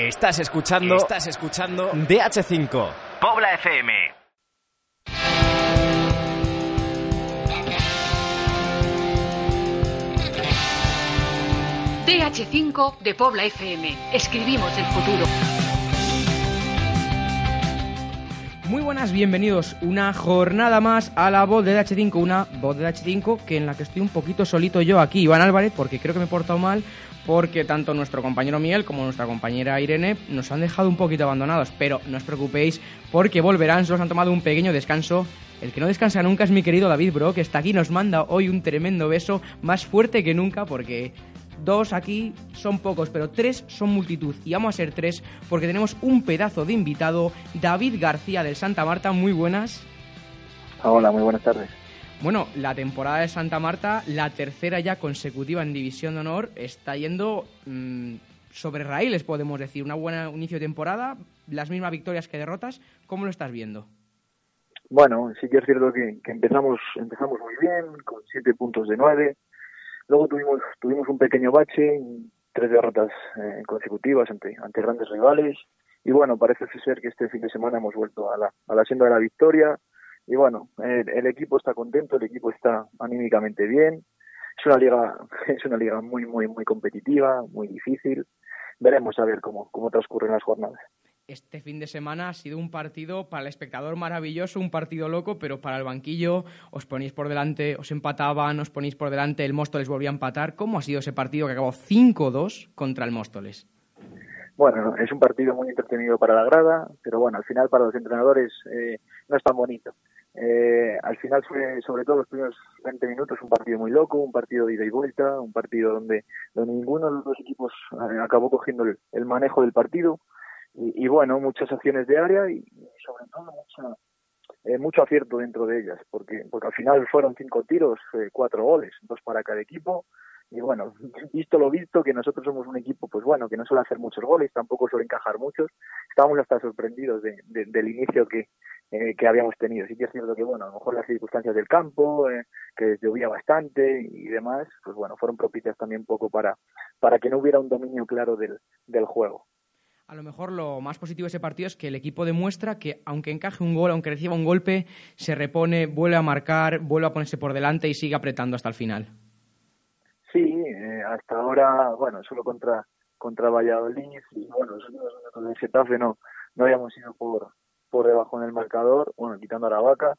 Estás escuchando, estás escuchando DH5, Pobla FM. DH5 de Pobla FM. Escribimos el futuro. Muy buenas, bienvenidos una jornada más a la voz de DH5, una voz de DH5 que en la que estoy un poquito solito yo aquí, Iván Álvarez, porque creo que me he portado mal, porque tanto nuestro compañero Miguel como nuestra compañera Irene nos han dejado un poquito abandonados, pero no os preocupéis porque volverán, solo han tomado un pequeño descanso. El que no descansa nunca es mi querido David Bro, que está aquí, nos manda hoy un tremendo beso, más fuerte que nunca, porque dos aquí son pocos, pero tres son multitud. Y vamos a ser tres porque tenemos un pedazo de invitado, David García del Santa Marta. Muy buenas. Hola, muy buenas tardes. Bueno, la temporada de Santa Marta, la tercera ya consecutiva en División de Honor, está yendo mmm, sobre raíles, podemos decir. Una buena inicio de temporada, las mismas victorias que derrotas. ¿Cómo lo estás viendo? Bueno, sí que es cierto que, que empezamos, empezamos muy bien, con siete puntos de nueve. Luego tuvimos, tuvimos un pequeño bache, tres derrotas eh, consecutivas ante, ante grandes rivales. Y bueno, parece ser que este fin de semana hemos vuelto a la, a la senda de la victoria y bueno, el, el, equipo está contento, el equipo está anímicamente bien. Es una liga, es una liga muy, muy, muy competitiva, muy difícil. Veremos a ver cómo, cómo transcurren las jornadas. Este fin de semana ha sido un partido para el espectador maravilloso, un partido loco, pero para el banquillo os ponéis por delante, os empataban, os ponéis por delante, el Móstoles volvía a empatar. ¿Cómo ha sido ese partido que acabó 5-2 contra el Móstoles? Bueno, es un partido muy entretenido para la grada, pero bueno, al final para los entrenadores eh, no es tan bonito. Eh, al final fue, sobre todo los primeros 20 minutos, un partido muy loco, un partido de ida y vuelta, un partido donde, ninguno de los dos equipos eh, acabó cogiendo el, manejo del partido. Y, bueno, muchas acciones de área y, sobre todo mucha, eh, mucho acierto dentro de ellas, porque, porque al final fueron cinco tiros, eh, cuatro goles, dos para cada equipo. Y bueno, visto lo visto, que nosotros somos un equipo, pues bueno, que no suele hacer muchos goles, tampoco suele encajar muchos, estábamos hasta sorprendidos de, de, del inicio que, eh, que habíamos tenido. Sí que es cierto que, bueno, a lo mejor las circunstancias del campo, eh, que llovía bastante y demás, pues bueno, fueron propicias también un poco para, para que no hubiera un dominio claro del, del juego. A lo mejor lo más positivo de ese partido es que el equipo demuestra que aunque encaje un gol, aunque reciba un golpe, se repone, vuelve a marcar, vuelve a ponerse por delante y sigue apretando hasta el final. Sí, eh, hasta ahora, bueno, solo contra contra Valladolid y bueno, nosotros en el Getafe no, no habíamos ido por, por debajo en el marcador, bueno, quitando a Aravaca.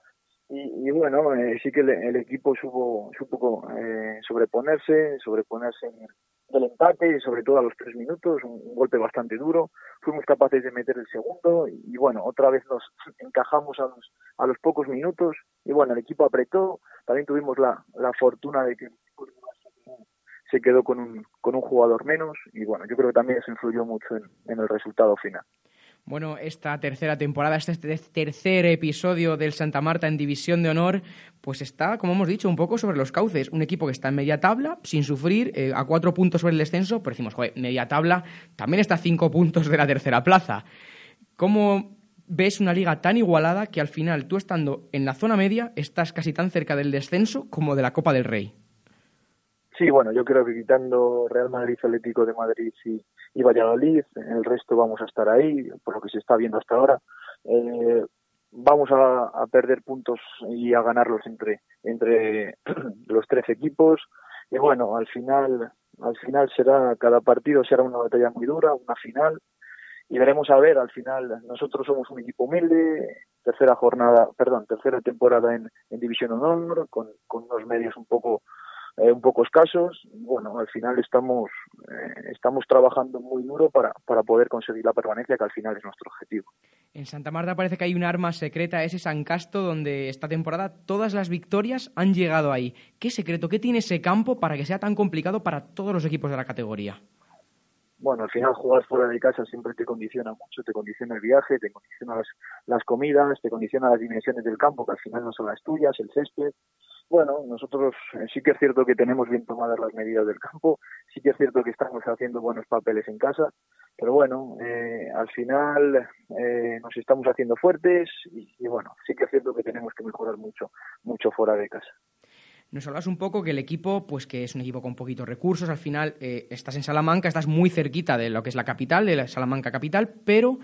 Y, y bueno, eh, sí que el, el, equipo supo, supo eh, sobreponerse, sobreponerse en el empate, sobre todo a los tres minutos, un, un, golpe bastante duro. Fuimos capaces de meter el segundo y, y, bueno, otra vez nos encajamos a los, a los pocos minutos y bueno, el equipo apretó. También tuvimos la, la fortuna de que se quedó con un, con un jugador menos y bueno, yo creo que también eso influyó mucho en, el resultado final. Bueno, esta tercera temporada, este tercer episodio del Santa Marta en División de Honor, pues está, como hemos dicho, un poco sobre los cauces. Un equipo que está en media tabla, sin sufrir, eh, a cuatro puntos sobre el descenso, pero decimos, joder, media tabla, también está a cinco puntos de la tercera plaza. ¿Cómo ves una liga tan igualada que al final, tú estando en la zona media, estás casi tan cerca del descenso como de la Copa del Rey? Sí, bueno, yo creo que quitando Real Madrid, Atlético de Madrid y, y Valladolid, el resto vamos a estar ahí, por lo que se está viendo hasta ahora. Eh, vamos a, a, perder puntos y a ganarlos entre, entre los tres equipos. Y bueno, al final, al final será, cada partido será una batalla muy dura, una final. Y veremos a ver, al final, nosotros somos un equipo humilde, tercera jornada, perdón, tercera temporada en, en División Honor, con, con unos medios un poco eh, un poco escasos. Bueno, al final estamos, eh, estamos trabajando muy duro para, para poder conseguir la permanencia, que al final es nuestro objetivo. En Santa Marta parece que hay un arma secreta, ese San Casto, donde esta temporada todas las victorias han llegado ahí. ¿Qué secreto, qué tiene ese campo para que sea tan complicado para todos los equipos de la categoría? bueno, al final jugar fuera de casa siempre te condiciona mucho, te condiciona el viaje, te condiciona las, las comidas, te condiciona las dimensiones del campo, que al final no son las tuyas, el césped. Bueno, nosotros eh, sí que es cierto que tenemos bien tomadas las medidas del campo, sí que es cierto que estamos haciendo buenos papeles en casa, pero bueno, eh, al final eh, nos estamos haciendo fuertes y, bueno, sí que es cierto que tenemos que mejorar mucho, mucho fuera de casa. Nos hablas un poco que el equipo, pues que es un equipo con poquitos recursos, al final eh, estás en Salamanca, estás muy cerquita de lo que es la capital, de la Salamanca capital, pero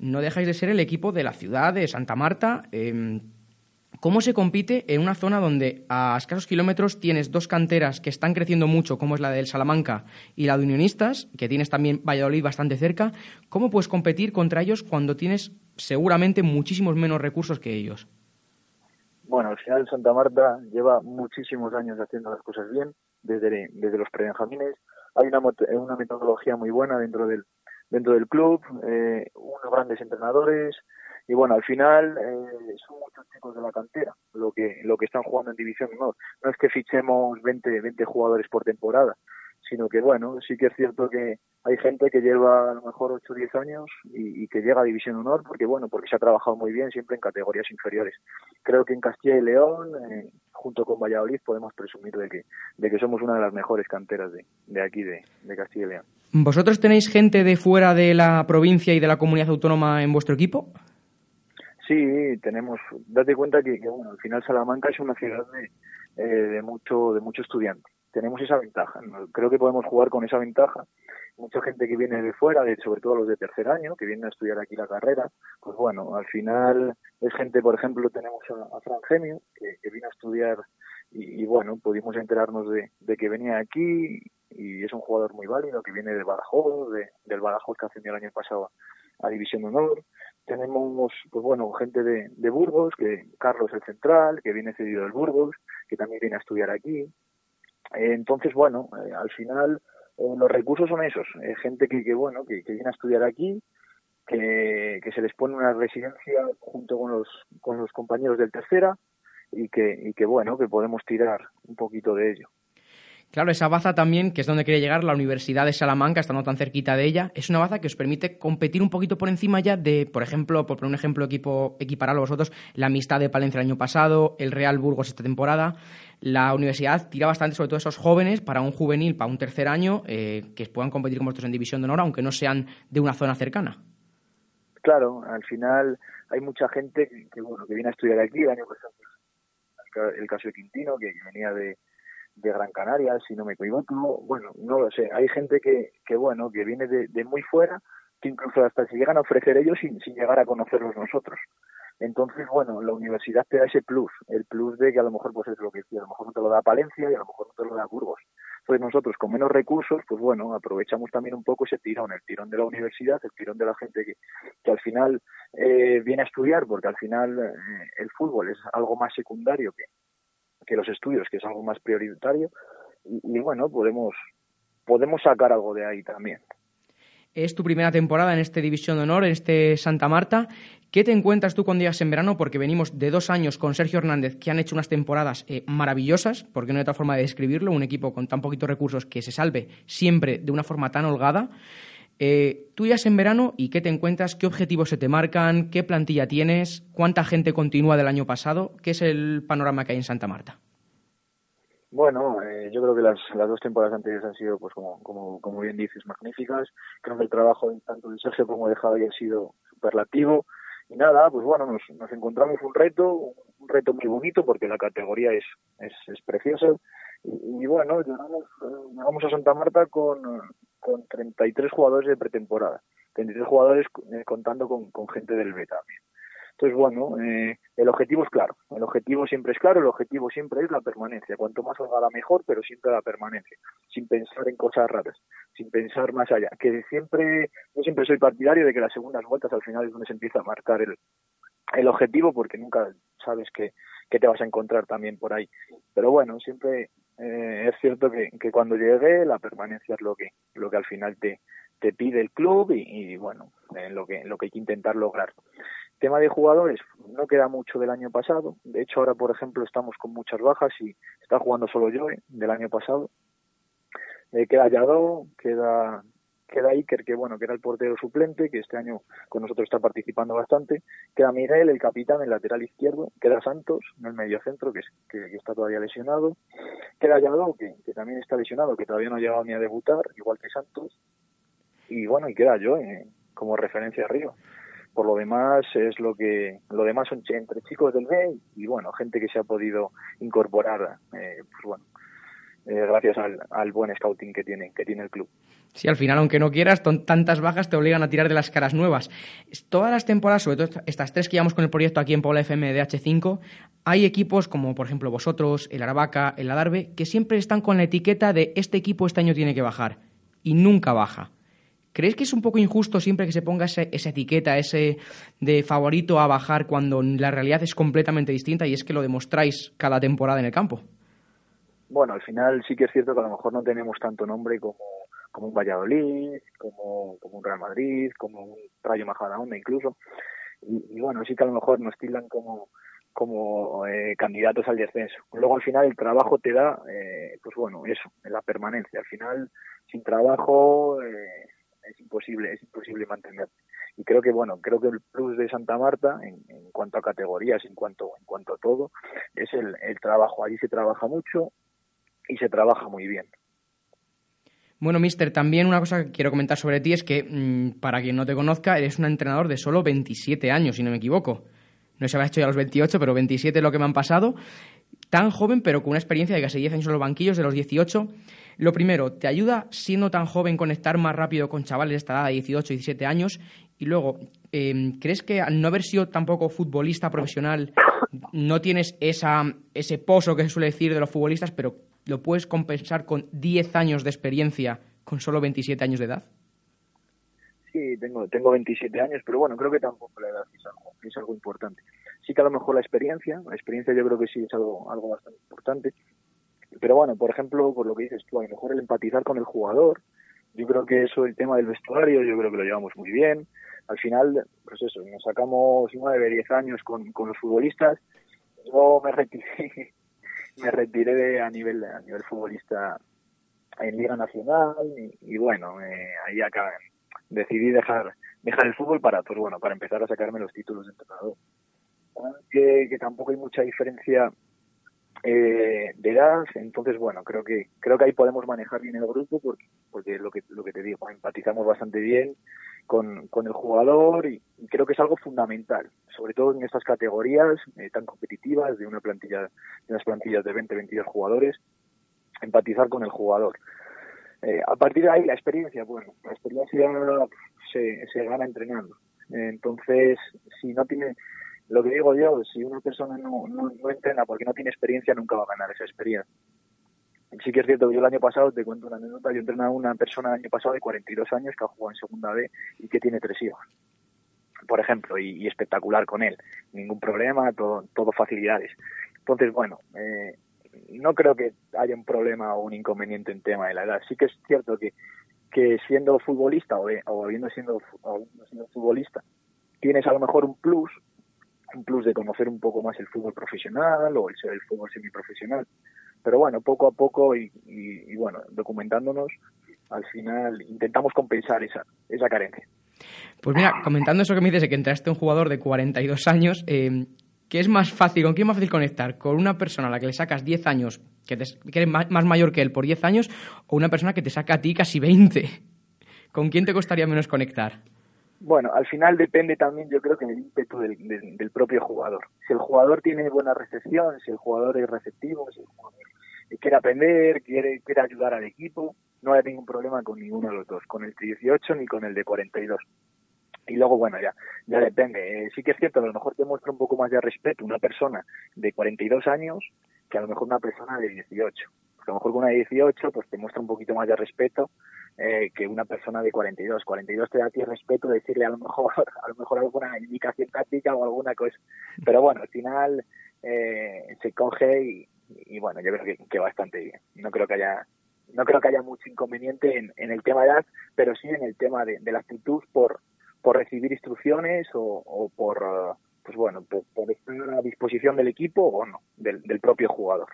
no dejáis de ser el equipo de la ciudad de Santa Marta. Em, ¿Cómo se compite en una zona donde a escasos kilómetros tienes dos canteras que están creciendo mucho, como es la del Salamanca y la de Unionistas, que tienes también Valladolid bastante cerca? ¿Cómo puedes competir contra ellos cuando tienes seguramente muchísimos menos recursos que ellos? Bueno, al final Santa Marta lleva muchísimos años haciendo las cosas bien, desde, desde los prebenjamines. Hay una, una metodología muy buena dentro del, dentro del club, eh, unos grandes entrenadores, y bueno, al final eh, son muchos chicos de la cantera lo que lo que están jugando en División Honor. No es que fichemos 20, 20 jugadores por temporada, sino que bueno, sí que es cierto que hay gente que lleva a lo mejor 8 o 10 años y, que llega a División Honor porque bueno, porque se ha trabajado muy bien siempre en categorías inferiores. Creo que en Castilla y León, eh, junto con Valladolid, podemos presumir de que, de que somos una de las mejores canteras de, de aquí, de, de Castilla y León. ¿Vosotros tenéis gente de fuera de la provincia y de la comunidad autónoma en vuestro equipo? Sí, tenemos, date cuenta que, bueno, al final Salamanca es una ciudad de, eh, de mucho de mucho estudiante. Tenemos esa ventaja, creo que podemos jugar con esa ventaja. Mucha gente que viene de fuera, de, sobre todo los de tercer año, que vienen a estudiar aquí la carrera, pues bueno, al final es gente, por ejemplo, tenemos a, Fran Gemio, que, que, vino a estudiar y, bueno, pudimos enterarnos de, de, que venía aquí y es un jugador muy válido, que viene de Badajoz, de, del Badajoz que ascendió el año pasado a División de Honor. Tenemos, pues bueno, gente de, Burgos, que Carlos el Central, que viene cedido del Burgos, que también viene a estudiar aquí. Eh, entonces, bueno, eh, al final eh, los recursos son esos, gente que, que bueno, que, viene a estudiar aquí, que, que se les pone una residencia junto con los, con los compañeros del tercera y que, y que bueno, que podemos tirar un poquito de ello. Claro, esa baza también, que es donde quiere llegar la Universidad de Salamanca, estando tan cerquita de ella, es una baza que os permite competir un poquito por encima ya de, por ejemplo, por poner un ejemplo equipo equipararlo a vosotros, la amistad de Palencia el año pasado, el Real Burgos esta temporada. La universidad tira bastante sobre todo esos jóvenes para un juvenil, para un tercer año, eh, que puedan competir con vosotros en División de Honor, aunque no sean de una zona cercana. Claro, al final hay mucha gente que, bueno, que viene a estudiar aquí, el año pasado el caso de Quintino, que venía de, de Gran Canaria, si no me equivoco. Bueno, no lo sé. Hay gente que, que bueno, que viene de, de muy fuera, que incluso hasta se llegan a ofrecer ellos sin, sin llegar a conocerlos nosotros. Entonces, bueno, la universidad te da ese plus, el plus de que a lo mejor pues es lo que a lo mejor no te lo da Palencia y a lo mejor no te lo da Burgos. Entonces nosotros con menos recursos, pues bueno, aprovechamos también un poco ese tirón, el tirón de la universidad, el tirón de la gente que, que al final eh, viene a estudiar, porque al final eh, el fútbol es algo más secundario que, que los estudios, que es algo más prioritario, y, bueno, podemos, podemos sacar algo de ahí también. Es tu primera temporada en este División de Honor, en este Santa Marta. ¿Qué te encuentras tú con días en verano? Porque venimos de dos años con Sergio Hernández, que han hecho unas temporadas eh, maravillosas, porque no hay otra forma de describirlo, un equipo con tan poquitos recursos que se salve siempre de una forma tan holgada. Eh, tú ya en verano y qué te encuentras, qué objetivos se te marcan, qué plantilla tienes, cuánta gente continúa del año pasado, qué es el panorama que hay en Santa Marta. Bueno, eh, yo creo que las, las dos temporadas anteriores han sido, pues como, como, como bien dices, magníficas. Creo que el trabajo tanto de Sergio como de Javi ha sido superlativo. Y nada, pues bueno, nos, nos encontramos un reto, un reto muy bonito porque la categoría es, es, es preciosa. Y, bueno, llegamos, llegamos a Santa Marta con, con 33 jugadores de pretemporada, 33 jugadores eh, contando con, gente del B también. Entonces, bueno, eh, el objetivo es claro, el objetivo siempre es claro, el objetivo siempre es la permanencia, cuanto más la mejor, pero siempre la permanencia, sin pensar en cosas raras, sin pensar más allá, que siempre, yo siempre soy partidario de que las segundas vueltas al final es donde se empieza a marcar el, el objetivo, porque nunca sabes que, que te vas a encontrar también por ahí. Pero bueno, siempre eh, es cierto que, que, cuando llegue la permanencia es lo que lo que al final te, te pide el club y, bueno eh, lo que lo que hay que intentar lograr. Tema de jugadores no queda mucho del año pasado. De hecho ahora por ejemplo estamos con muchas bajas y está jugando solo yo del año pasado. Eh, queda Yadó queda queda Iker, que bueno, que era el portero suplente, que este año con nosotros está participando bastante, queda Miguel, el capitán, el lateral izquierdo, queda Santos, en el medio centro, que, que, está todavía lesionado, queda Yadó, que, que, también está lesionado, que todavía no ha llegado ni a debutar, igual que Santos, y bueno, y queda yo eh, como referencia arriba. por lo demás es lo que lo demás son entre chicos del B y bueno gente que se ha podido incorporar eh, pues bueno eh, gracias al, buen scouting que tiene que tiene el club Sí, al final, aunque no quieras, tantas bajas te obligan a tirar de las caras nuevas. Todas las temporadas, sobre todo estas tres que llevamos con el proyecto aquí en Puebla FM de H5, hay equipos como, por ejemplo, vosotros, el Aravaca, el Adarve, que siempre están con la etiqueta de este equipo este año tiene que bajar. Y nunca baja. ¿Crees que es un poco injusto siempre que se ponga esa etiqueta, ese de favorito a bajar cuando la realidad es completamente distinta y es que lo demostráis cada temporada en el campo? Bueno, al final sí que es cierto que a lo mejor no tenemos tanto nombre como, como un Valladolid, como, como un Real Madrid, como un Rayo Majadahonda incluso. Y, bueno, sí que a lo mejor nos tildan como, como eh, candidatos al descenso. Luego al final el trabajo te da, eh, pues bueno, eso, la permanencia. Al final, sin trabajo, eh, es imposible, es imposible mantener. Y creo que bueno, creo que el plus de Santa Marta en, cuanto a categorías, en cuanto, en cuanto a todo, es el, el trabajo. Allí se trabaja mucho y se trabaja muy bien. Bueno, Mister, también una cosa que quiero comentar sobre ti es que, mm, para quien no te conozca, eres un entrenador de solo 27 años, si no me equivoco. No se había hecho ya los 28, pero 27 es lo que me han pasado. Tan joven, pero con una experiencia de casi 10 años en los banquillos, de los 18. Lo primero, ¿te ayuda siendo tan joven conectar más rápido con chavales de esta edad, de 18, 17 años? Y luego, em, ¿crees que al no haber sido tampoco futbolista profesional, no tienes esa, ese pozo que se suele decir de los futbolistas, pero lo puedes compensar con 10 años de experiencia con solo 27 años de edad? Sí, tengo, tengo 27 años, pero bueno, creo que tampoco la edad es algo, es algo importante. Sí que a lo mejor la experiencia, la experiencia yo creo que sí es algo, algo bastante importante. Pero bueno, por ejemplo, por lo que dices tú, a lo mejor el empatizar con el jugador, yo creo que eso, el tema del vestuario, yo creo que lo llevamos muy bien. Al final, pues eso, nos sacamos nueve, diez años con, con los futbolistas. Yo me retiré, me retiré de, a nivel a nivel futbolista en Liga Nacional y, bueno, eh, ahí acá decidí dejar dejar el fútbol para pues bueno para empezar a sacarme los títulos de entrenador. Que, que tampoco hay mucha diferencia eh, de edad, entonces bueno, creo que creo que ahí podemos manejar bien el grupo porque porque lo que lo que te digo, empatizamos bastante bien con, con el jugador y, creo que es algo fundamental, sobre todo en estas categorías eh, tan competitivas de una plantilla de unas plantillas de 20 22 jugadores, empatizar con el jugador. Eh, a partir de ahí la experiencia, bueno, la experiencia se, se gana entrenando. entonces, si no tiene lo que digo yo, si una persona no, no, entrena porque no tiene experiencia, nunca va a ganar esa experiencia. Sí que es cierto que yo el año pasado, te cuento una anécdota, yo entrené a una persona el año pasado de 42 años que ha jugado en segunda B y que tiene tres hijos, por ejemplo, y, espectacular con él. Ningún problema, todo, todo facilidades. Entonces, bueno, eh, no creo que haya un problema o un inconveniente en tema de la edad. Sí que es cierto que, que siendo futbolista o, o habiendo, siendo, o habiendo futbolista, tienes a lo mejor un plus un plus de conocer un poco más el fútbol profesional o el, el fútbol semiprofesional. Pero bueno, poco a poco y, bueno, documentándonos, al final intentamos compensar esa, esa carencia. Pues mira, comentando eso que me dices que entraste un jugador de 42 años, eh, ¿qué es más fácil, con quién es más fácil conectar? ¿Con una persona a la que le sacas 10 años, que, te, que eres más, más, mayor que él por 10 años, o una persona que te saca a ti casi 20? ¿Con quién te costaría menos conectar? Bueno, al final depende también, yo creo que del ímpetu del, propio jugador. Si el jugador tiene buena recepción, si el jugador es receptivo, si el jugador quiere aprender, quiere, quiere ayudar al equipo, no hay ningún problema con ninguno de los dos, con el 18 ni con el de 42. Y luego, bueno, ya, ya depende. Eh, sí que es cierto, a lo mejor te muestra un poco más de respeto una persona de 42 años que a lo mejor una persona de 18. Porque a lo mejor con una de 18 pues te muestra un poquito más de respeto eh, que una persona de 42. 42 te da a ti respeto decirle a lo mejor a lo mejor alguna indicación táctica o alguna cosa. Pero bueno, al final eh, se coge y, bueno, yo creo que, bastante bien. No creo que haya no creo que haya mucho inconveniente en, el tema de edad, pero sí en el tema de, la actitud por por recibir instrucciones o, por pues bueno por, estar a disposición del equipo o no del propio jugador.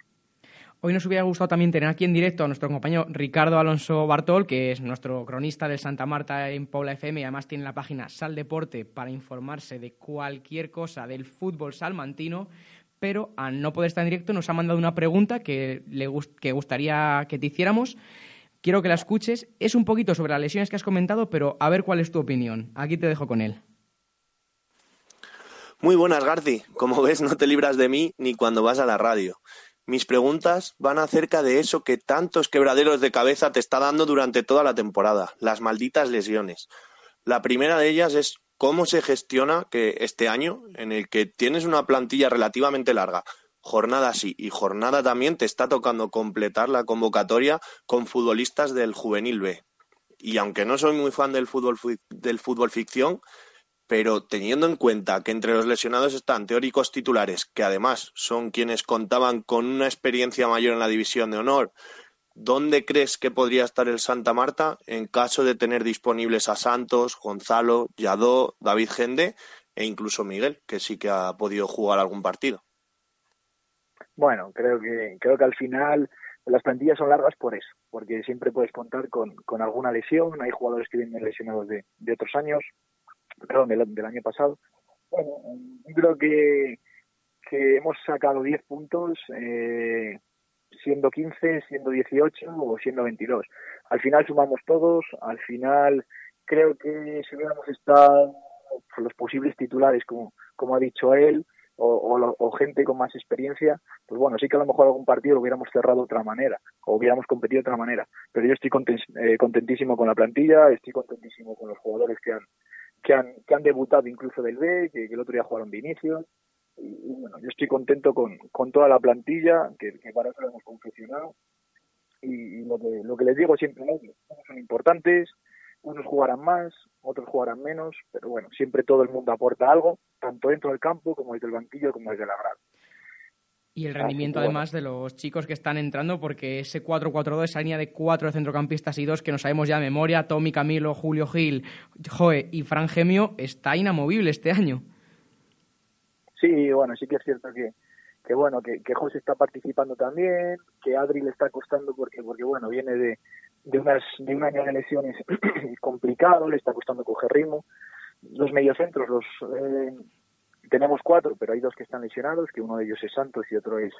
Hoy nos hubiera gustado también tener aquí en directo a nuestro compañero Ricardo Alonso Bartol, que es nuestro cronista del Santa Marta en Pobla FM y además tiene la página Sal Deporte para informarse de cualquier cosa del fútbol salmantino. Pero al no poder estar en directo nos ha mandado una pregunta que le que gustaría que te hiciéramos. Quiero que la escuches. Es un poquito sobre las lesiones que has comentado, pero a ver cuál es tu opinión. Aquí te dejo con él. Muy buenas, Garci. Como ves, no te libras de mí ni cuando vas a la radio. Mis preguntas van acerca de eso que tantos quebraderos de cabeza te está dando durante toda la temporada, las malditas lesiones. La primera de ellas es cómo se gestiona que este año, en el que tienes una plantilla relativamente larga, jornada sí y jornada también, te está tocando completar la convocatoria con futbolistas del juvenil B. Y aunque no soy muy fan del fútbol, del fútbol ficción, pero teniendo en cuenta que entre los lesionados están teóricos titulares, que además son quienes contaban con una experiencia mayor en la división de honor, ¿dónde crees que podría estar el Santa Marta en caso de tener disponibles a Santos, Gonzalo, Yadó, David Gende e incluso Miguel, que sí que ha podido jugar algún partido? Bueno, creo que creo que al final las plantillas son largas por eso, porque siempre puedes contar con, con alguna lesión, hay jugadores que vienen lesionados de, de otros años, perdón, del, año pasado. Bueno, yo creo que, que hemos sacado 10 puntos, eh, siendo 15, siendo 18 o siendo 22. Al final sumamos todos, al final creo que si hubiéramos estado los posibles titulares, como, como ha dicho él, o, o, gente con más experiencia, pues bueno, sí que a lo mejor algún partido lo hubiéramos cerrado de otra manera, o hubiéramos competido de otra manera. Pero yo estoy eh, contentísimo con la plantilla, estoy contentísimo con los jugadores que han, que han, que han debutado incluso del B, que, el otro día jugaron de inicio. Y, bueno, yo estoy contento con, con toda la plantilla, que, para eso lo hemos confeccionado. Y, lo, que, lo que les digo siempre, son importantes, unos jugarán más, otros jugarán menos, pero bueno, siempre todo el mundo aporta algo, tanto dentro del campo como desde el banquillo como desde la grada. Y el rendimiento además de los chicos que están entrando, porque ese 4-4-2, esa línea de cuatro centrocampistas y dos que nos sabemos ya de memoria, Tommy Camilo, Julio Gil, Joe y Fran Gemio, está inamovible este año. Sí, bueno, sí que es cierto que, que bueno, que, que José está participando también, que Adri le está costando porque, porque bueno, viene de, de, unas, de un año de lesiones complicado, le está costando coger ritmo. Los mediocentros, los eh, tenemos cuatro, pero hay dos que están lesionados, que uno de ellos es Santos y otro es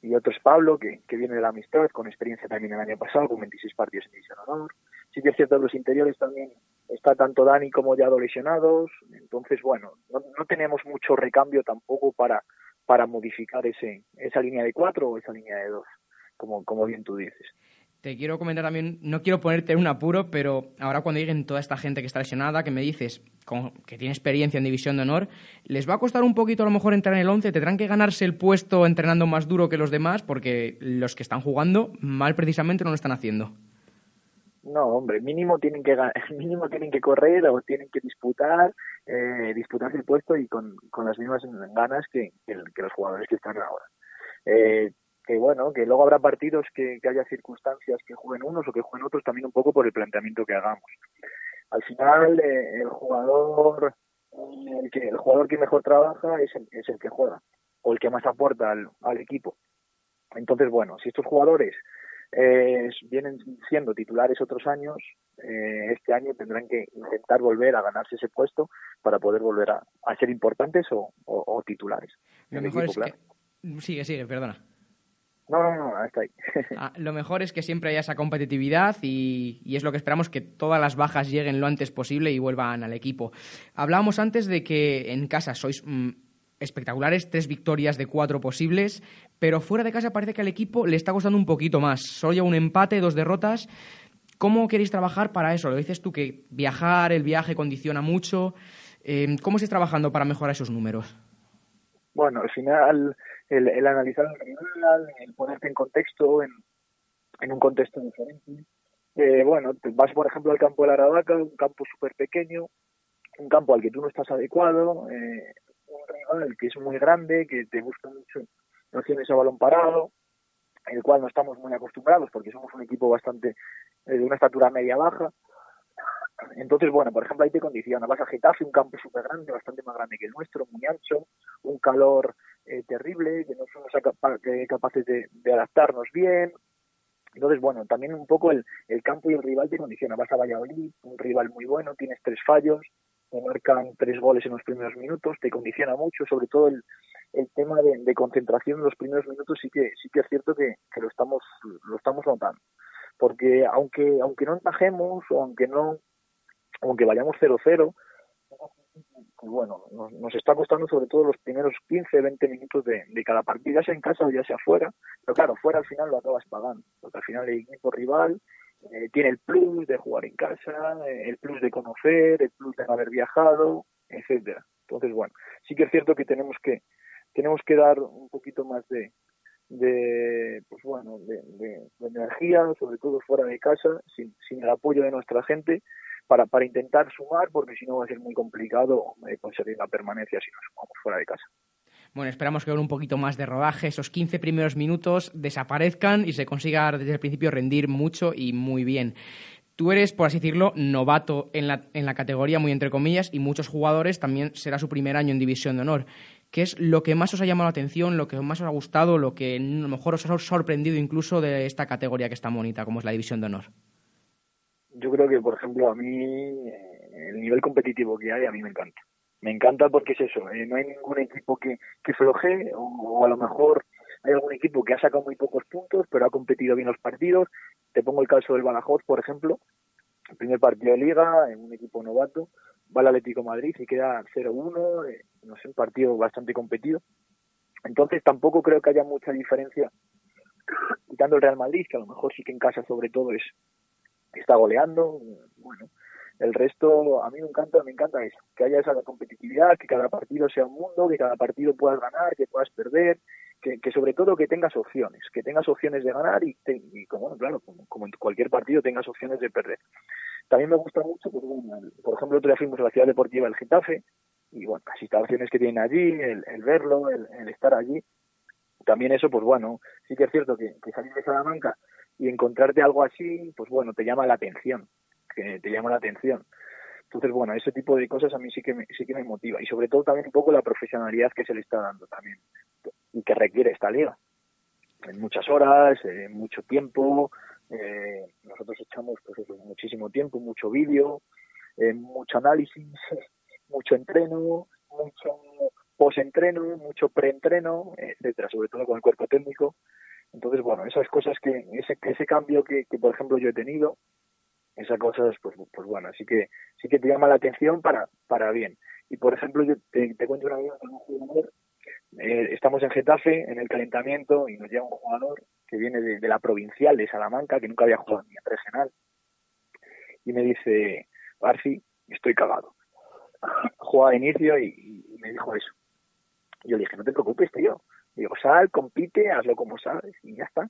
y otro es Pablo, que, viene de la amistad, con experiencia también el año pasado, con 26 partidos en división honor. Sí que es cierto, los interiores también está tanto Dani como Yado lesionados, entonces, bueno, no, no tenemos mucho recambio tampoco para, para modificar ese, esa línea de cuatro o esa línea de dos, como, como bien tú dices. Te quiero comentar también, no quiero ponerte en un apuro, pero ahora cuando lleguen toda esta gente que está lesionada, que me dices que tiene experiencia en división de honor, les va a costar un poquito a lo mejor entrar en el 11, tendrán que ganarse el puesto entrenando más duro que los demás, porque los que están jugando mal precisamente no lo están haciendo. No, hombre, mínimo tienen que mínimo tienen que correr o tienen que disputar, eh, disputarse el puesto y con, con las mismas ganas que, que, los jugadores que están ahora. Eh, que bueno, que luego habrá partidos que, haya circunstancias que jueguen unos o que jueguen otros también un poco por el planteamiento que hagamos. Al final, eh, el jugador el, que, el jugador que mejor trabaja es el, es el que juega o el que más aporta al, al equipo. Entonces, bueno, si estos jugadores eh, vienen siendo titulares otros años, eh, este año tendrán que intentar volver a ganarse ese puesto para poder volver a, a ser importantes o, o, titulares. Lo mejor es que... Sigue, sigue, perdona. No, no, no, está ahí. Ah, lo mejor es que siempre haya esa competitividad y, es lo que esperamos que todas las bajas lleguen lo antes posible y vuelvan al equipo. Hablábamos antes de que en casa sois mm, espectaculares, tres victorias de cuatro posibles, pero fuera de casa parece que al equipo le está costando un poquito más. Solo un empate, dos derrotas. ¿Cómo queréis trabajar para eso? Lo dices tú que viajar, el viaje condiciona mucho. Eh, ¿Cómo estáis trabajando para mejorar esos números? Bueno, al final el, el analizar el rival, el ponerte en contexto, en, un contexto diferente. Eh, bueno, vas por ejemplo al campo de la Aravaca, un campo súper pequeño, un campo al que tú no estás adecuado, eh, un rival que es muy grande, que te busca mucho nociones a balón parado, el cual no estamos muy acostumbrados porque somos un equipo bastante eh, de una estatura media-baja. Entonces, bueno, por ejemplo, ahí te condiciona. Vas a Getafe, un campo súper grande, bastante más grande que el nuestro, muy ancho, un calor eh, terrible, que no somos capaces de, adaptarnos bien. Entonces, bueno, también un poco el, el campo y el rival te condiciona. Vas a Valladolid, un rival muy bueno, tienes tres fallos, te marcan tres goles en los primeros minutos, te condiciona mucho, sobre todo el, el tema de, concentración en los primeros minutos sí que sí que es cierto que, lo estamos lo estamos notando porque aunque aunque no encajemos aunque no aunque vayamos 0-0 bueno, nos, está costando sobre todo los primeros 15, 20 minutos de, cada partido, ya sea en casa o ya sea afuera, pero claro, fuera al final lo acabas pagando, porque al final el equipo rival eh, tiene el plus de jugar en casa, el plus de conocer, el plus de haber viajado, etcétera. Entonces, bueno, sí que es cierto que tenemos que tenemos que dar un poquito más de, de pues bueno de, energía sobre todo fuera de casa sin el apoyo de nuestra gente para, para intentar sumar, porque si no va a ser muy complicado eh, conseguir la permanencia si nos sumamos fuera de casa. Bueno, esperamos que con un poquito más de rodaje esos 15 primeros minutos desaparezcan y se consiga desde el principio rendir mucho y muy bien. Tú eres, por así decirlo, novato en la, en la categoría, muy entre comillas, y muchos jugadores también será su primer año en División de Honor. ¿Qué es lo que más os ha llamado la atención, lo que más os ha gustado, lo que a lo mejor os ha sorprendido incluso de esta categoría que es tan bonita como es la División de Honor? Yo creo que, por ejemplo, a mí eh, el nivel competitivo que hay a mí me encanta. Me encanta porque es eso, eh, no hay ningún equipo que, que floje o, a lo mejor hay algún equipo que ha sacado muy pocos puntos pero ha competido bien los partidos. Te pongo el caso del Badajoz, por ejemplo, el primer partido de liga en un equipo novato, va al Atlético Madrid y queda 0-1, eh, no sé, un partido bastante competido. Entonces tampoco creo que haya mucha diferencia quitando el Real Madrid, que a lo mejor sí que en casa sobre todo es está goleando, bueno, el resto a mí me encanta, me encanta eso, que haya esa competitividad, que cada partido sea un mundo, que cada partido puedas ganar, que puedas perder, que, que sobre todo que tengas opciones, que tengas opciones de ganar y, y como, claro, como, en cualquier partido tengas opciones de perder. También me gusta mucho, pues, por ejemplo, otro día fuimos a la ciudad deportiva del Getafe y bueno, las instalaciones que tienen allí, el, verlo, el, estar allí, también eso, pues bueno, sí que es cierto que, que salir de Salamanca y encontrarte algo así, pues bueno, te llama la atención, que te llama la atención. Entonces, bueno, ese tipo de cosas a mí sí que me, sí que me motiva y sobre todo también un poco la profesionalidad que se le está dando también y que requiere esta liga. En muchas horas, en mucho tiempo, eh, nosotros echamos pues muchísimo tiempo, mucho vídeo, eh, mucho análisis, mucho entreno, mucho post-entreno, mucho pre-entreno, etcétera, sobre todo con el cuerpo técnico. Entonces, bueno, esas cosas que, ese, ese cambio que, que, por ejemplo, yo he tenido, esas cosas, pues, pues bueno, así que, sí que te llama la atención para, para bien. Y, por ejemplo, yo te, cuento una vez con un jugador, eh, estamos en Getafe, en el calentamiento, y nos llega un jugador que viene de, la provincial de Salamanca, que nunca había jugado ni en regional, y me dice, Barci, estoy cagado. Juega de inicio y, y me dijo eso. Yo le dije, no te preocupes, tío, Digo, sal, compite, hazlo como sabes y ya está.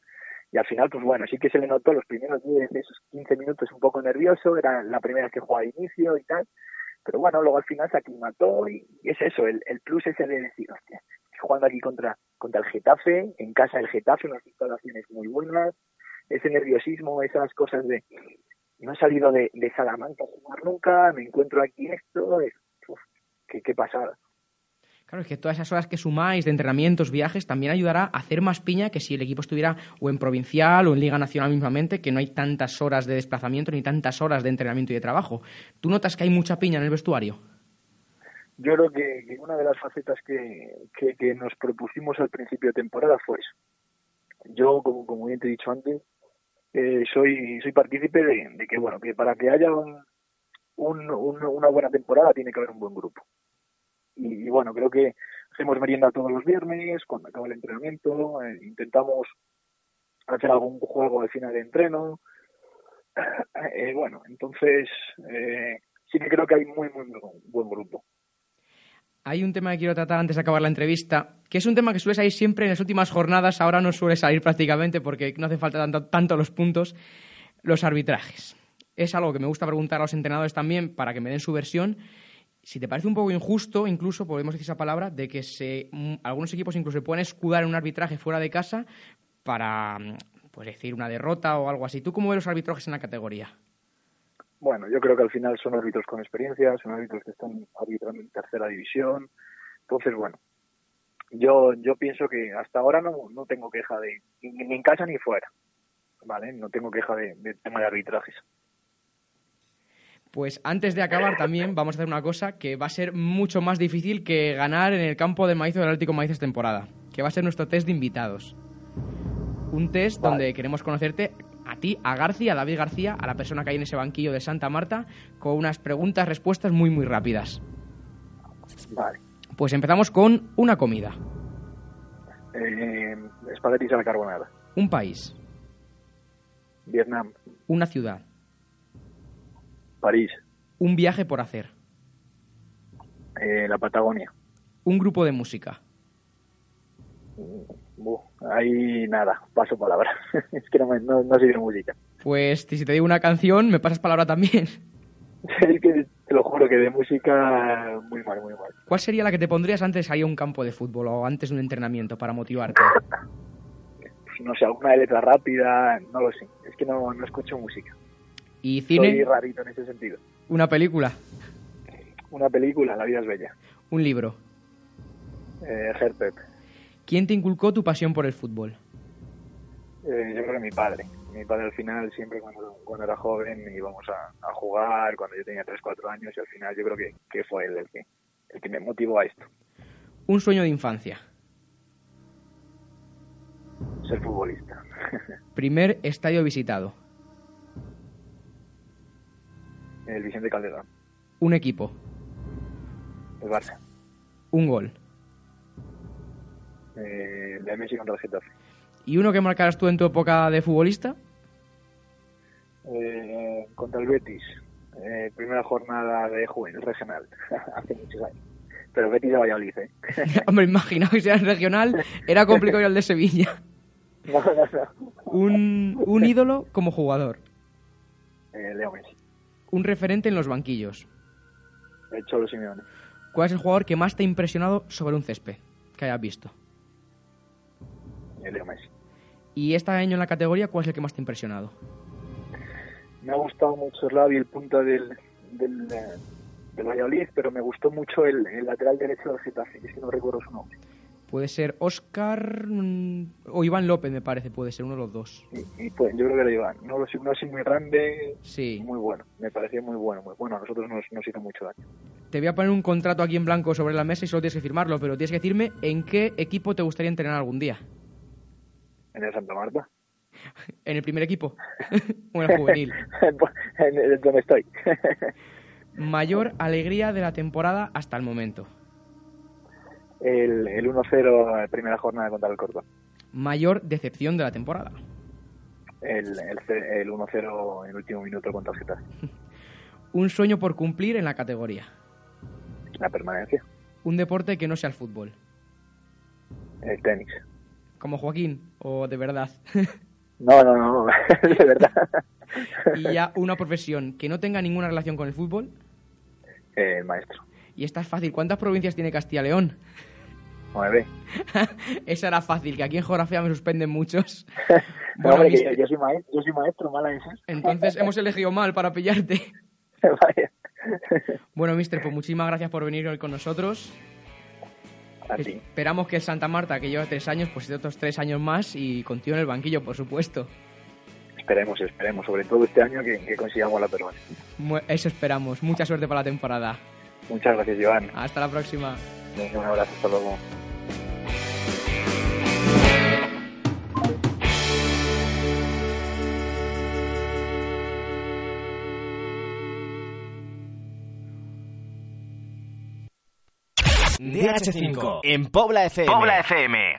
Y al final, pues bueno, sí que se le notó los primeros 10, esos 15 minutos un poco nervioso, era la primera vez que jugaba de inicio y tal. Pero bueno, luego al final se aclimató y, es eso, el, el plus es el de decir, hostia, estoy jugando aquí contra, contra el Getafe, en casa del Getafe, unas instalaciones muy buenas, ese nerviosismo, esas cosas de no he salido de, de Salamanca a jugar nunca, me encuentro aquí esto, es, qué, qué pasada. Claro, es que todas esas horas que sumáis de entrenamientos, viajes, también ayudará a hacer más piña que si el equipo estuviera o en provincial o en Liga Nacional mismamente, que no hay tantas horas de desplazamiento ni tantas horas de entrenamiento y de trabajo. ¿Tú notas que hay mucha piña en el vestuario? Yo creo que, una de las facetas que, que, nos propusimos al principio de temporada fue eso. Yo, como, como bien te he dicho antes, eh, soy, soy partícipe de, que, bueno, que para que haya un, una buena temporada tiene que haber un buen grupo y, bueno, creo que hacemos merienda todos los viernes, cuando acaba el entrenamiento, eh, intentamos hacer algún juego al final de entreno. Eh, bueno, entonces eh, sí que creo que hay muy, muy, buen grupo. Hay un tema que quiero tratar antes de acabar la entrevista, que es un tema que suele salir siempre en las últimas jornadas, ahora no suele salir prácticamente porque no hace falta tanto, tanto los puntos, los arbitrajes. Es algo que me gusta preguntar a los entrenadores también para que me den su versión si te parece un poco injusto, incluso podemos decir esa palabra, de que se, mm, algunos equipos incluso se pueden escudar en un arbitraje fuera de casa para mm, pues decir una derrota o algo así. ¿Tú cómo ves los arbitrajes en la categoría? Bueno, yo creo que al final son árbitros con experiencia, son árbitros que están arbitrando en tercera división. Entonces, bueno, yo yo pienso que hasta ahora no, no tengo queja de ni en casa ni fuera, ¿vale? No tengo queja de, de tema de arbitrajes. Pues antes de acabar también vamos a hacer una cosa que va a ser mucho más difícil que ganar en el campo de maíz o del Atlético Maíz esta temporada, que va a ser nuestro test de invitados. Un test donde queremos conocerte a ti, a García, a David García, a la persona que hay en ese banquillo de Santa Marta, con unas preguntas, respuestas muy, muy rápidas. Vale. Pues empezamos con una comida. Eh, espaguetis a la carbonara. Un país. Vietnam. Una ciudad. París. Un viaje por hacer. Eh, la Patagonia. Un grupo de música. Buh, ahí nada, paso palabra. es que no, me, no, no de música. Pues si te digo una canción, me pasas palabra también. es que te lo juro que de música muy mal, muy mal. ¿Cuál sería la que te pondrías antes de salir a un campo de fútbol o antes de un entrenamiento para motivarte? Pues no sé, alguna de letra rápida, no lo sé. Es que no, no escucho música. ¿Y Soy cine? rarito en ese sentido. ¿Una película? Una película, La vida es bella. ¿Un libro? Eh, Herpep. ¿Quién te inculcó tu pasión por el fútbol? Eh, yo creo que mi padre. Mi padre al final, siempre cuando, cuando era joven, íbamos a, a jugar, cuando yo tenía 3, 4 años, y al final yo creo que, que fue él el que, el que me motivó a esto, Un sueño de infancia. ser futbolista. Primer estadio visitado. El Vicente Calderón, Un equipo. el Barça, Un gol. eh, de Messi contra el Getafe. ¿Y uno que marcarás tú en tu época de futbolista? Eh, contra el Betis, eh, primera jornada de juvenil regional, hace muchos años. Pero Betis de Valladolid, ¿eh? Hombre, imaginaba que si era regional, era complicado ir al de Sevilla. no, no, no. Un, un ídolo como jugador. Eh, Leo Messi, Un referente en los banquillos. el Cholo Simeone, ¿Cuál es el jugador que más te ha impresionado sobre un césped que hayas visto? eh, Leo Messi. Y este año en la categoría, ¿cuál es el que más te ha impresionado? Me ha gustado mucho el Lavi, el punta del, del, eh, del Valladolid, pero me gustó mucho el, el lateral derecho del Getafe, que es que no recuerdo su nombre. Puede ser Oscar mm, o Iván López, me parece, puede ser uno de los dos. Y, y, pues yo creo que lo Iván. No lo no muy grande, Sí. muy bueno. Me pareció muy bueno, muy bueno. A nosotros nos, nos hizo mucho daño. Te voy a poner un contrato aquí en blanco sobre la mesa y solo tienes que firmarlo, pero tienes que decirme en qué equipo te gustaría entrenar algún día. En el Santa Marta. ¿En el primer equipo? o en el juvenil. en el donde estoy. Mayor alegría de la temporada hasta el momento. El el 1-0 en primera jornada contra el Córdoba. Mayor decepción de la temporada. El, el, el 1-0 en el último minuto contra Getafe. Un sueño por cumplir en la categoría. La permanencia. Un deporte que no sea el fútbol. El tenis. Como Joaquín, o de verdad. No, no, no, de verdad. y ya una profesión que no tenga ninguna relación con el fútbol. El maestro. Y esta es fácil. ¿Cuántas provincias tiene Castilla y León? Nueve. Esa era fácil, que aquí en geografía me suspenden muchos. No, Bueno, hombre, que yo, yo soy maestro, yo soy maestro, mala esa. entonces hemos elegido mal para pillarte. Vaya. Bueno, mister, pues muchísimas gracias por venir hoy con nosotros. A ti. Esperamos que el Santa Marta, que lleva tres años, pues esté otros tres años más y contigo en el banquillo, por supuesto. Esperemos, esperemos, sobre todo este año que, que consigamos la permanencia. Eso esperamos. Mucha suerte para la temporada. Muchas gracias, Joan. Hasta la próxima. Un abrazo, hasta luego. DH5 en Pobla FM. Pobla FM.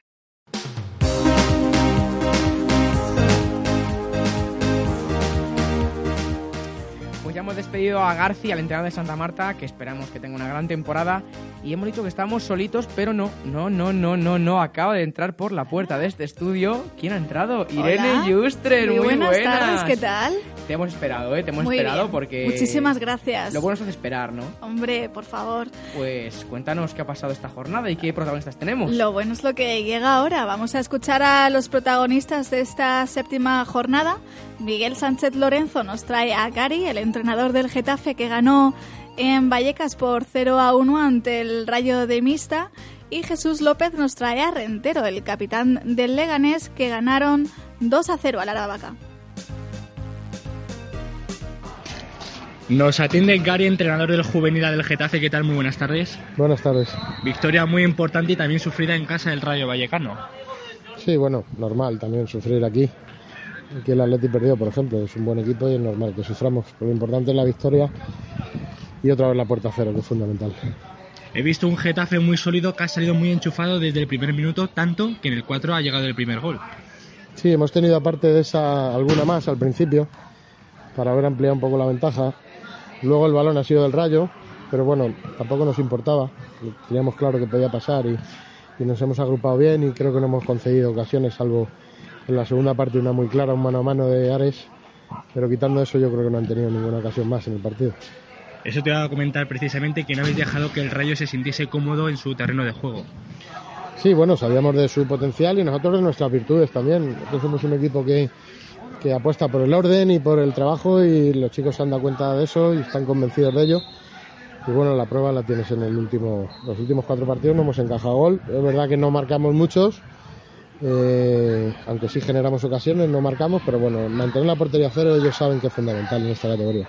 Pues ya hemos despedido a García, al entrenador de Santa Marta, que esperamos que tenga una gran temporada. Y hemos dicho que estamos solitos, pero no, no, no, no, no, no. Acaba de entrar por la puerta de este estudio. ¿Quién ha entrado? Irene Hola. Justrer, muy, buenas, buenas. tardes, ¿qué tal? Te hemos esperado, ¿eh? Te hemos Muy esperado bien. porque... Muchísimas gracias. Lo bueno es hacer esperar, ¿no? Hombre, por favor. Pues cuéntanos qué ha pasado esta jornada y qué protagonistas tenemos. Lo bueno es lo que llega ahora. Vamos a escuchar a los protagonistas de esta séptima jornada. Miguel Sánchez Lorenzo nos trae a Gary, el entrenador del Getafe que ganó en Vallecas por 0 a 1 ante el Rayo de Mista. Y Jesús López nos trae a Rentero, el capitán del Leganés, que ganaron 2 a 0 al Aravaca. Nos atiende Gary, entrenador del juvenil del Getafe. ¿Qué tal? Muy buenas tardes. Buenas tardes. Victoria muy importante y también sufrida en casa del Rayo Vallecano. Sí, bueno, normal también sufrir aquí. Aquí el Atleti perdió, por ejemplo, es un buen equipo y es normal que suframos. Pero lo importante es la victoria y otra vez la puerta cero, que es fundamental. He visto un Getafe muy sólido que ha salido muy enchufado desde el primer minuto, tanto que en el 4 ha llegado el primer gol. Sí, hemos tenido aparte de esa alguna más al principio, para haber ampliado un poco la ventaja. Luego el balón ha sido del rayo, pero bueno, tampoco nos importaba. Teníamos claro que podía pasar y, y nos hemos agrupado bien y creo que no hemos concedido ocasiones, salvo en la segunda parte una muy clara, un mano a mano de Ares. Pero quitando eso, yo creo que no han tenido ninguna ocasión más en el partido. Eso te iba a comentar precisamente que no habéis dejado que el Rayo se sintiese cómodo en su terreno de juego. Sí, bueno, sabíamos de su potencial y nosotros de nuestras virtudes también. Nosotros somos un equipo que, que apuesta por el orden y por el trabajo y los chicos se han dado cuenta de eso y están convencidos de ello. Y bueno, la prueba la tienes en el último, los últimos cuatro partidos, no hemos encajado gol. Es verdad que no marcamos muchos, eh, aunque sí generamos ocasiones, no marcamos, pero bueno, mantener la portería cero ellos saben que es fundamental en esta categoría.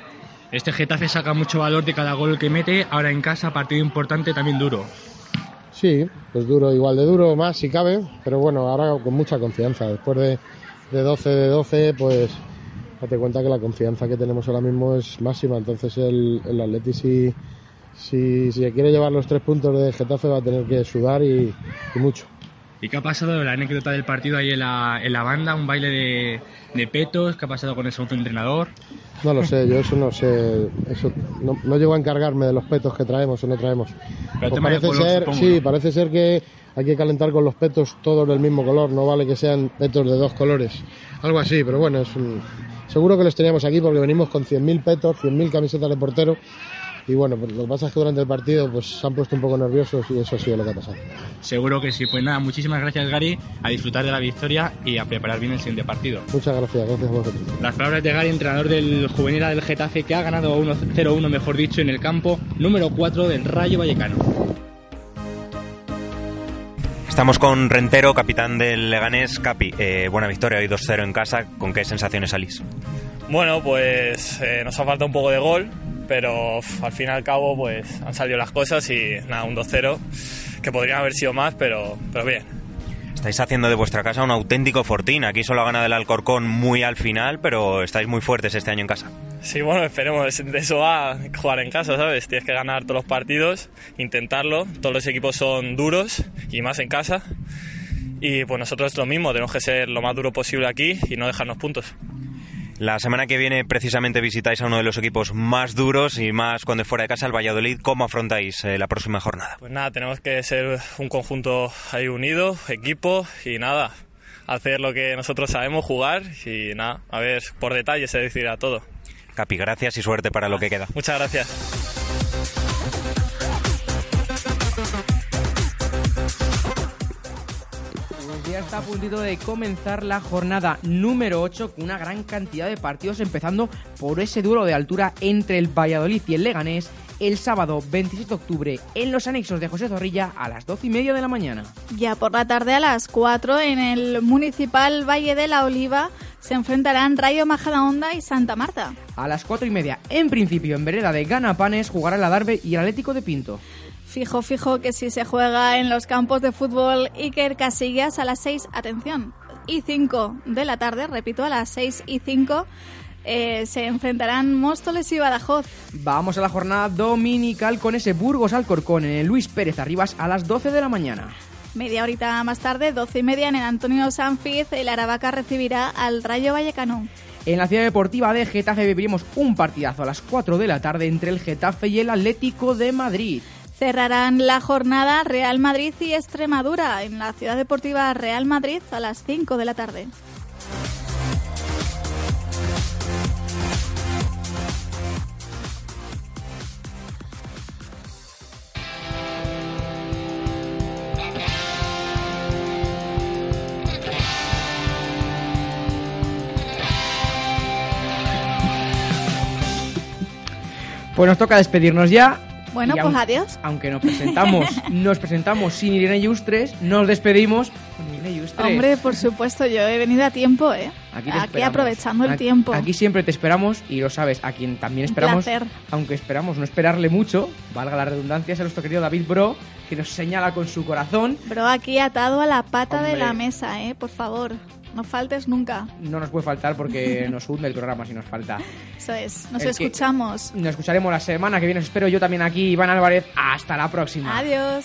Este Getafe saca mucho valor de cada gol que mete, ahora en casa, partido importante, también duro. Sí, pues duro, igual de duro, más si cabe, pero bueno, ahora con mucha confianza. Después de, de 12 de 12, pues date cuenta que la confianza que tenemos ahora mismo es máxima. Entonces el, el Atleti si, si, si quiere llevar los tres puntos de Getafe va a tener que sudar y, y mucho. ¿Y qué ha pasado? La anécdota del partido ahí en la, en la banda, un baile de, de petos, ¿qué ha pasado con el segundo entrenador? No lo sé, yo eso no sé, eso no, no llego a encargarme de los petos que traemos o no traemos. Pero Pues parece color, ser, supongo, sí, ¿no? parece ser que hay que calentar con los petos todos del mismo color, no vale que sean petos de dos colores, algo así, pero bueno, es un- seguro que los teníamos aquí porque venimos con 100.000 petos, 100.000 camisetas de portero y bueno, pues lo que pasa es que durante el partido pues se han puesto un poco nerviosos y eso ha sido lo que ha pasado. Seguro que sí. Pues nada, muchísimas gracias Gary, a disfrutar de la victoria y a preparar bien el siguiente partido. Muchas gracias, gracias a vosotros. Las palabras de Gary, entrenador del juvenil del Getafe, que ha ganado 1 0-1, mejor dicho, en el campo número 4 del Rayo Vallecano. Estamos con Rentero, capitán del Leganés. Capi, eh, buena victoria, hoy 2-0 en casa. ¿Con qué sensaciones salís? Bueno, pues eh, nos ha faltado un poco de gol, pero al fin y al cabo pues han salido las cosas y nada, un 2-0, que podrían haber sido más, pero, pero bien. Estáis haciendo de vuestra casa un auténtico fortín. Aquí solo ha ganado el Alcorcón muy al final, pero estáis muy fuertes este año en casa. Sí, bueno, esperemos, de eso va jugar en casa, ¿sabes? Tienes que ganar todos los partidos, intentarlo, todos los equipos son duros y más en casa. Y pues nosotros lo mismo, tenemos que ser lo más duro posible aquí y no dejarnos puntos. La semana que viene precisamente visitáis a uno de los equipos más duros y más cuando es fuera de casa, el Valladolid. ¿Cómo afrontáis eh, la próxima jornada? Pues nada, tenemos que ser un conjunto ahí unido, equipo y nada, hacer lo que nosotros sabemos jugar y nada, a ver, por detalle se decidirá todo. Capi, gracias y suerte para lo que queda. Muchas gracias. Está a puntito de comenzar la jornada número 8 con una gran cantidad de partidos empezando por ese duelo de altura entre el Valladolid y el Leganés el sábado 26 de octubre en los anexos de José Zorrilla a las 12 y media de la mañana. Ya por la tarde a las 4 en el municipal Valle de la Oliva se enfrentarán Rayo Majadahonda y Santa Marta. A las 4 y media, en principio en vereda de Ganapanes, jugará el Adarve y el Atlético de Pinto. Fijo, fijo que si se juega en los campos de fútbol Iker Casillas a las 6, atención, y 5 de la tarde, repito, a las 6 y 5, eh, se enfrentarán Móstoles y Badajoz. Vamos a la jornada dominical con ese Burgos Alcorcón en el Luis Pérez Arribas a las 12 de la mañana. Media horita más tarde, 12 y media, en el Antonio Sanfiz, el Aravaca recibirá al Rayo Vallecano. En la ciudad deportiva de Getafe viviremos un partidazo a las 4 de la tarde entre el Getafe y el Atlético de Madrid. Cerrarán la jornada Real Madrid y Extremadura en la ciudad deportiva Real Madrid a las 5 de la tarde. Pues nos toca despedirnos ya. Bueno, Y pues adiós. Aunque nos presentamos, nos presentamos sin Irene Yustres, nos despedimos con Irene Yustres. Hombre, por supuesto, yo he venido a tiempo, ¿eh? Aquí, te Aquí aprovechando el Aquí- tiempo. Aquí siempre te esperamos y lo sabes, a quien también esperamos, placer. aunque esperamos no esperarle mucho, valga la redundancia, es a nuestro querido David Bro, que nos señala con su corazón. Bro, aquí atado a la pata de la mesa, ¿eh? Por favor. No faltes nunca. No nos puede faltar porque nos hunde el programa si nos falta. Eso es. Nos El escuchamos. Nos escucharemos la semana que viene. os Espero yo también aquí, Iván Álvarez. Hasta la próxima. Adiós.